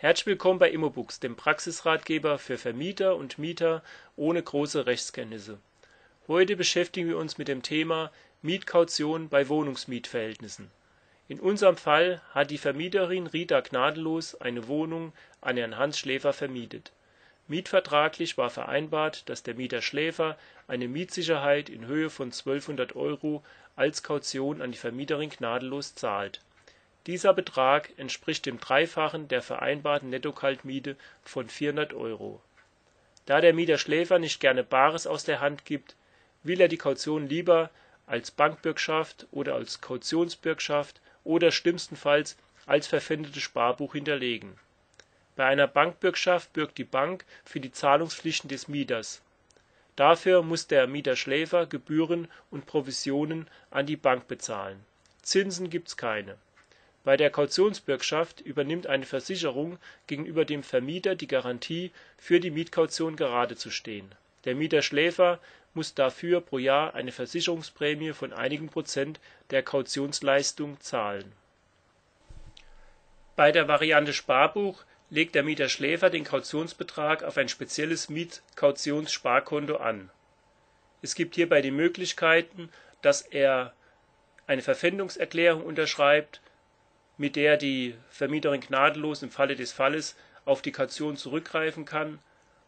Herzlich willkommen bei Immobooks, dem Praxisratgeber für Vermieter und Mieter ohne große Rechtskenntnisse. Heute beschäftigen wir uns mit dem Thema Mietkaution bei Wohnungsmietverhältnissen. In unserem Fall hat die Vermieterin Rita Gnadenlos eine Wohnung an Herrn Hans Schläfer vermietet. Mietvertraglich war vereinbart, dass der Mieter Schläfer eine Mietsicherheit in Höhe von 1200 Euro als Kaution an die Vermieterin Gnadenlos zahlt dieser Betrag entspricht dem Dreifachen der vereinbarten Nettokaltmiete von 400 Euro. Da der Mieter Schläfer nicht gerne Bares aus der Hand gibt, will er die Kaution lieber als Bankbürgschaft oder als Kautionsbürgschaft oder schlimmstenfalls als verpfändetes Sparbuch hinterlegen. Bei einer Bankbürgschaft bürgt die Bank für die Zahlungspflichten des Mieters. Dafür muss der Mieter Schläfer Gebühren und Provisionen an die Bank bezahlen. Zinsen gibt's keine bei der Kautionsbürgschaft übernimmt eine Versicherung gegenüber dem Vermieter die Garantie, für die Mietkaution geradezustehen. Der Mieter Schläfer muss dafür pro Jahr eine Versicherungsprämie von einigen Prozent der Kautionsleistung zahlen. Bei der Variante Sparbuch legt der Mieter Schläfer den Kautionsbetrag auf ein spezielles Mietkautitionssparkonto an. Es gibt hierbei die Möglichkeiten, dass er eine Verpfändungserklärung unterschreibt mit der die Vermieterin gnadenlos im Falle des Falles auf die Kaution zurückgreifen kann,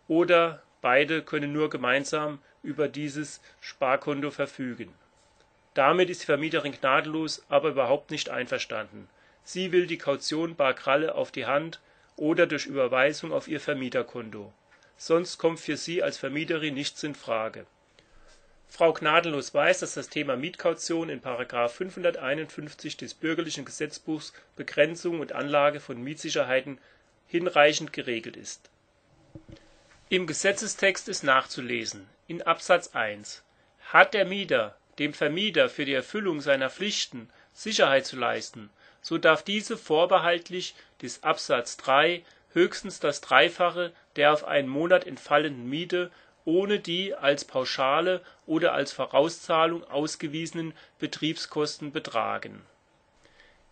oder beide können nur gemeinsam über dieses Sparkonto verfügen. Damit ist die Vermieterin gnadenlos aber überhaupt nicht einverstanden. Sie will die Kaution bar Kralle auf die Hand oder durch Überweisung auf ihr Vermieterkonto. Sonst kommt für sie als Vermieterin nichts in Frage Frau Gnadenlos weiß, dass das Thema Mietkaution in § 551 des Bürgerlichen Gesetzbuchs Begrenzung und Anlage von Mietsicherheiten hinreichend geregelt ist. Im Gesetzestext ist nachzulesen in Absatz 1 Hat der Mieter dem Vermieter für die Erfüllung seiner Pflichten Sicherheit zu leisten, so darf diese vorbehaltlich des Absatz 3 höchstens das Dreifache der auf einen Monat entfallenden Miete ohne die als Pauschale oder als Vorauszahlung ausgewiesenen Betriebskosten betragen.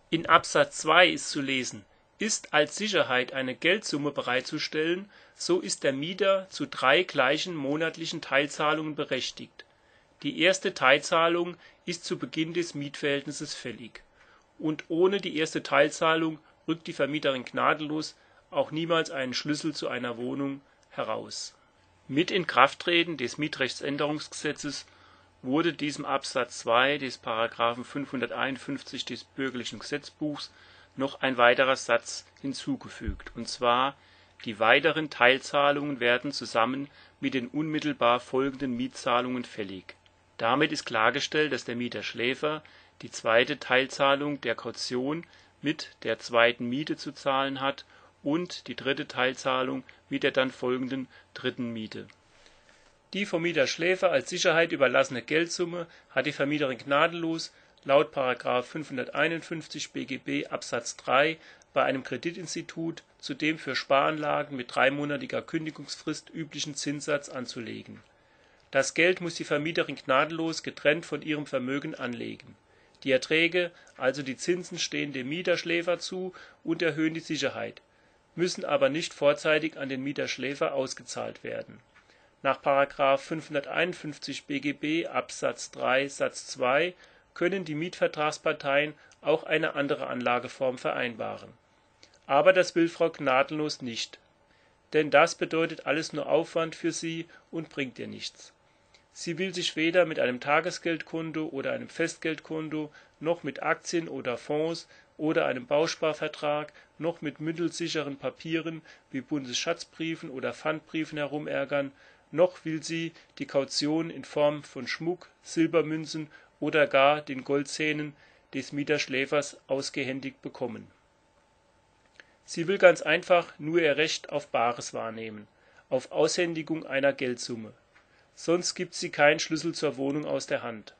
In Absatz 2 ist zu lesen: Ist als Sicherheit eine Geldsumme bereitzustellen, so ist der Mieter zu drei gleichen monatlichen Teilzahlungen berechtigt. Die erste Teilzahlung ist zu Beginn des Mietverhältnisses fällig, und ohne die erste Teilzahlung rückt die Vermieterin gnadenlos auch niemals einen Schlüssel zu einer Wohnung heraus mit Inkrafttreten des Mietrechtsänderungsgesetzes wurde diesem Absatz 2 des § 551 des Bürgerlichen Gesetzbuchs noch ein weiterer Satz hinzugefügt, und zwar: Die weiteren Teilzahlungen werden zusammen mit den unmittelbar folgenden Mietzahlungen fällig. Damit ist klargestellt, dass der Mieter Schläfer die zweite Teilzahlung der Kaution mit der zweiten Miete zu zahlen hat und die dritte Teilzahlung mit der dann folgenden dritten Miete. Die vom Mieter Schläfer als Sicherheit überlassene Geldsumme hat die Vermieterin gnadenlos laut § 551 BGB Absatz 3 bei einem Kreditinstitut zu dem für Sparanlagen mit dreimonatiger Kündigungsfrist üblichen Zinssatz anzulegen. Das Geld muss die Vermieterin gnadenlos getrennt von ihrem Vermögen anlegen. Die Erträge, also die Zinsen stehen dem Mieter Schläfer zu und erhöhen die Sicherheit müssen aber nicht vorzeitig an den Mieter Schläfer ausgezahlt werden. Nach § 551 BGB Absatz 3 Satz 2 können die Mietvertragsparteien auch eine andere Anlageform vereinbaren. Aber das will Frau Gnadenlos nicht. Denn das bedeutet alles nur Aufwand für sie und bringt ihr nichts. Sie will sich weder mit einem Tagesgeldkonto oder einem Festgeldkonto noch mit Aktien oder Fonds oder einem Bausparvertrag noch mit mittelsicheren Papieren wie Bundesschatzbriefen oder Pfandbriefen herumärgern, noch will sie die Kaution in Form von Schmuck, Silbermünzen oder gar den Goldzähnen des Mieterschläfers ausgehändigt bekommen. Sie will ganz einfach nur ihr Recht auf Bares wahrnehmen, auf Aushändigung einer Geldsumme. Sonst gibt sie keinen Schlüssel zur Wohnung aus der Hand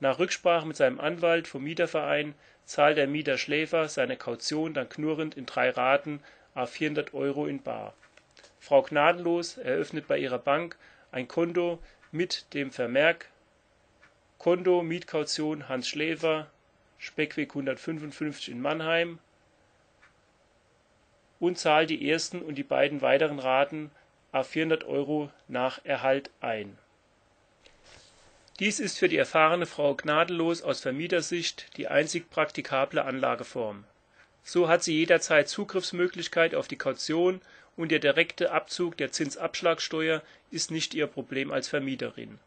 nach Rücksprache mit seinem Anwalt vom Mieterverein zahlt der Mieter Schläfer seine Kaution dann knurrend in drei Raten à 400 Euro in bar. Frau Gnadenlos eröffnet bei ihrer Bank ein Konto mit dem Vermerk Konto Mietkaution Hans Schläfer, Speckweg 155 in Mannheim und zahlt die ersten und die beiden weiteren Raten a 400 Euro nach Erhalt ein. Dies ist für die erfahrene Frau Gnadenlos aus Vermietersicht die einzig praktikable Anlageform. So hat sie jederzeit Zugriffsmöglichkeit auf die Kaution und der direkte Abzug der Zinsabschlagsteuer ist nicht ihr Problem als Vermieterin.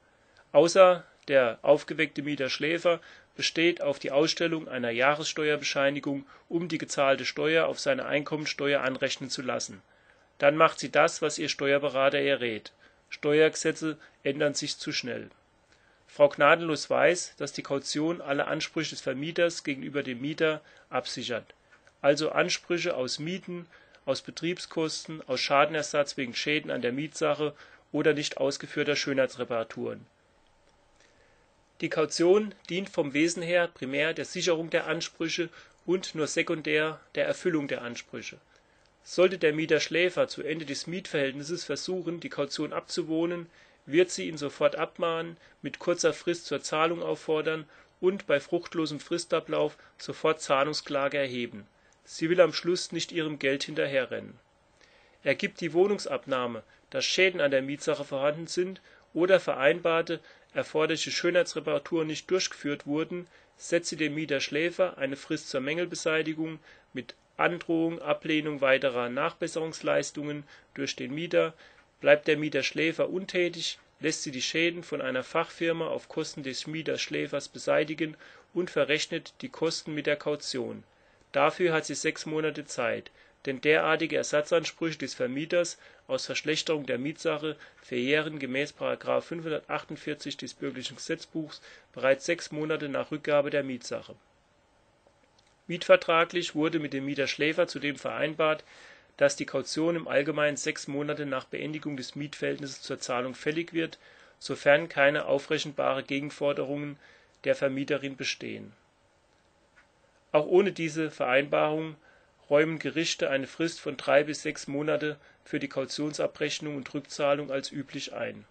Außer der aufgeweckte Mieter Schläfer besteht auf die Ausstellung einer Jahressteuerbescheinigung, um die gezahlte Steuer auf seine Einkommensteuer anrechnen zu lassen. Dann macht sie das, was ihr Steuerberater ihr rät. Steuergesetze ändern sich zu schnell. Frau Gnadenlos weiß, dass die Kaution alle Ansprüche des Vermieters gegenüber dem Mieter absichert, also Ansprüche aus Mieten, aus Betriebskosten, aus Schadenersatz wegen Schäden an der Mietsache oder nicht ausgeführter Schönheitsreparaturen. Die Kaution dient vom Wesen her primär der Sicherung der Ansprüche und nur sekundär der Erfüllung der Ansprüche. Sollte der Mieter Schläfer zu Ende des Mietverhältnisses versuchen, die Kaution abzuwohnen wird sie ihn sofort abmahnen, mit kurzer Frist zur Zahlung auffordern und bei fruchtlosem Fristablauf sofort Zahlungsklage erheben. Sie will am Schluss nicht ihrem Geld hinterherrennen. Ergibt die Wohnungsabnahme, dass Schäden an der Mietsache vorhanden sind oder vereinbarte erforderliche Schönheitsreparaturen nicht durchgeführt wurden, setzt sie dem Mieter Schläfer eine Frist zur Mängelbeseitigung mit Androhung Ablehnung weiterer Nachbesserungsleistungen durch den Mieter Bleibt der Mieter Schläfer untätig, lässt sie die Schäden von einer Fachfirma auf Kosten des Mieters Schläfers beseitigen und verrechnet die Kosten mit der Kaution. Dafür hat sie sechs Monate Zeit, denn derartige Ersatzansprüche des Vermieters aus Verschlechterung der Mietsache verjähren gemäß § 548 des Bürgerlichen Gesetzbuchs bereits sechs Monate nach Rückgabe der Mietsache. Mietvertraglich wurde mit dem Mieter Schläfer zudem vereinbart dass die Kaution im Allgemeinen sechs Monate nach Beendigung des Mietverhältnisses zur Zahlung fällig wird, sofern keine aufrechenbare Gegenforderungen der Vermieterin bestehen. Auch ohne diese Vereinbarung räumen Gerichte eine Frist von drei bis sechs Monate für die Kautionsabrechnung und Rückzahlung als üblich ein.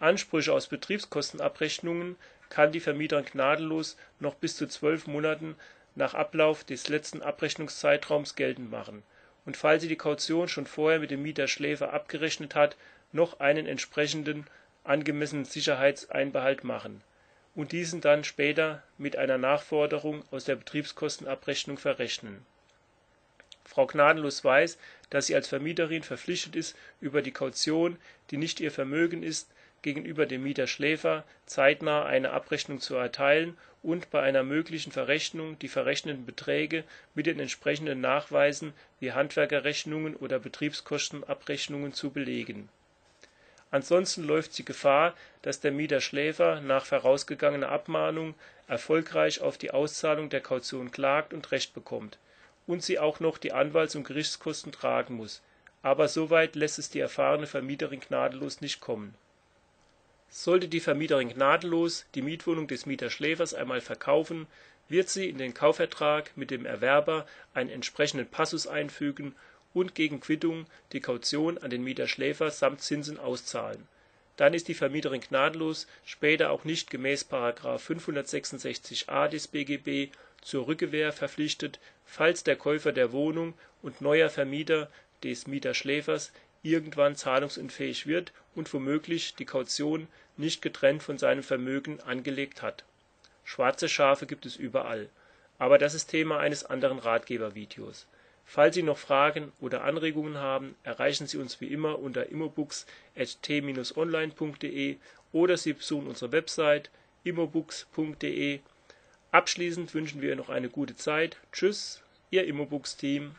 Ansprüche aus Betriebskostenabrechnungen kann die Vermieterin gnadenlos noch bis zu zwölf Monaten nach Ablauf des letzten Abrechnungszeitraums geltend machen und falls sie die Kaution schon vorher mit dem Mieter Schläfer abgerechnet hat, noch einen entsprechenden angemessenen Sicherheitseinbehalt machen und diesen dann später mit einer Nachforderung aus der Betriebskostenabrechnung verrechnen. Frau Gnadenlos weiß, dass sie als Vermieterin verpflichtet ist, über die Kaution, die nicht ihr Vermögen ist gegenüber dem Mieter Schläfer zeitnah eine Abrechnung zu erteilen und bei einer möglichen Verrechnung die verrechneten Beträge mit den entsprechenden Nachweisen wie Handwerkerrechnungen oder Betriebskostenabrechnungen zu belegen. Ansonsten läuft sie Gefahr, dass der Mieter Schläfer nach vorausgegangener Abmahnung erfolgreich auf die Auszahlung der Kaution klagt und Recht bekommt und sie auch noch die Anwalts und Gerichtskosten tragen muss, aber so weit lässt es die erfahrene Vermieterin gnadenlos nicht kommen sollte die Vermieterin gnadenlos die Mietwohnung des Mieters Schläfers einmal verkaufen, wird sie in den Kaufvertrag mit dem Erwerber einen entsprechenden Passus einfügen und gegen Quittung die Kaution an den Mieter Schläfer samt Zinsen auszahlen. Dann ist die Vermieterin gnadenlos später auch nicht gemäß § 566a des BGB zur Rückgewehr verpflichtet, falls der Käufer der Wohnung und neuer Vermieter des Mieterschläfers irgendwann zahlungsunfähig wird und womöglich die Kaution nicht getrennt von seinem Vermögen angelegt hat. Schwarze Schafe gibt es überall, aber das ist Thema eines anderen Ratgebervideos. Falls Sie noch Fragen oder Anregungen haben, erreichen Sie uns wie immer unter immobooks@t-online.de oder Sie besuchen unsere Website immobooks.de. Abschließend wünschen wir noch eine gute Zeit. Tschüss, Ihr Immobooks-Team.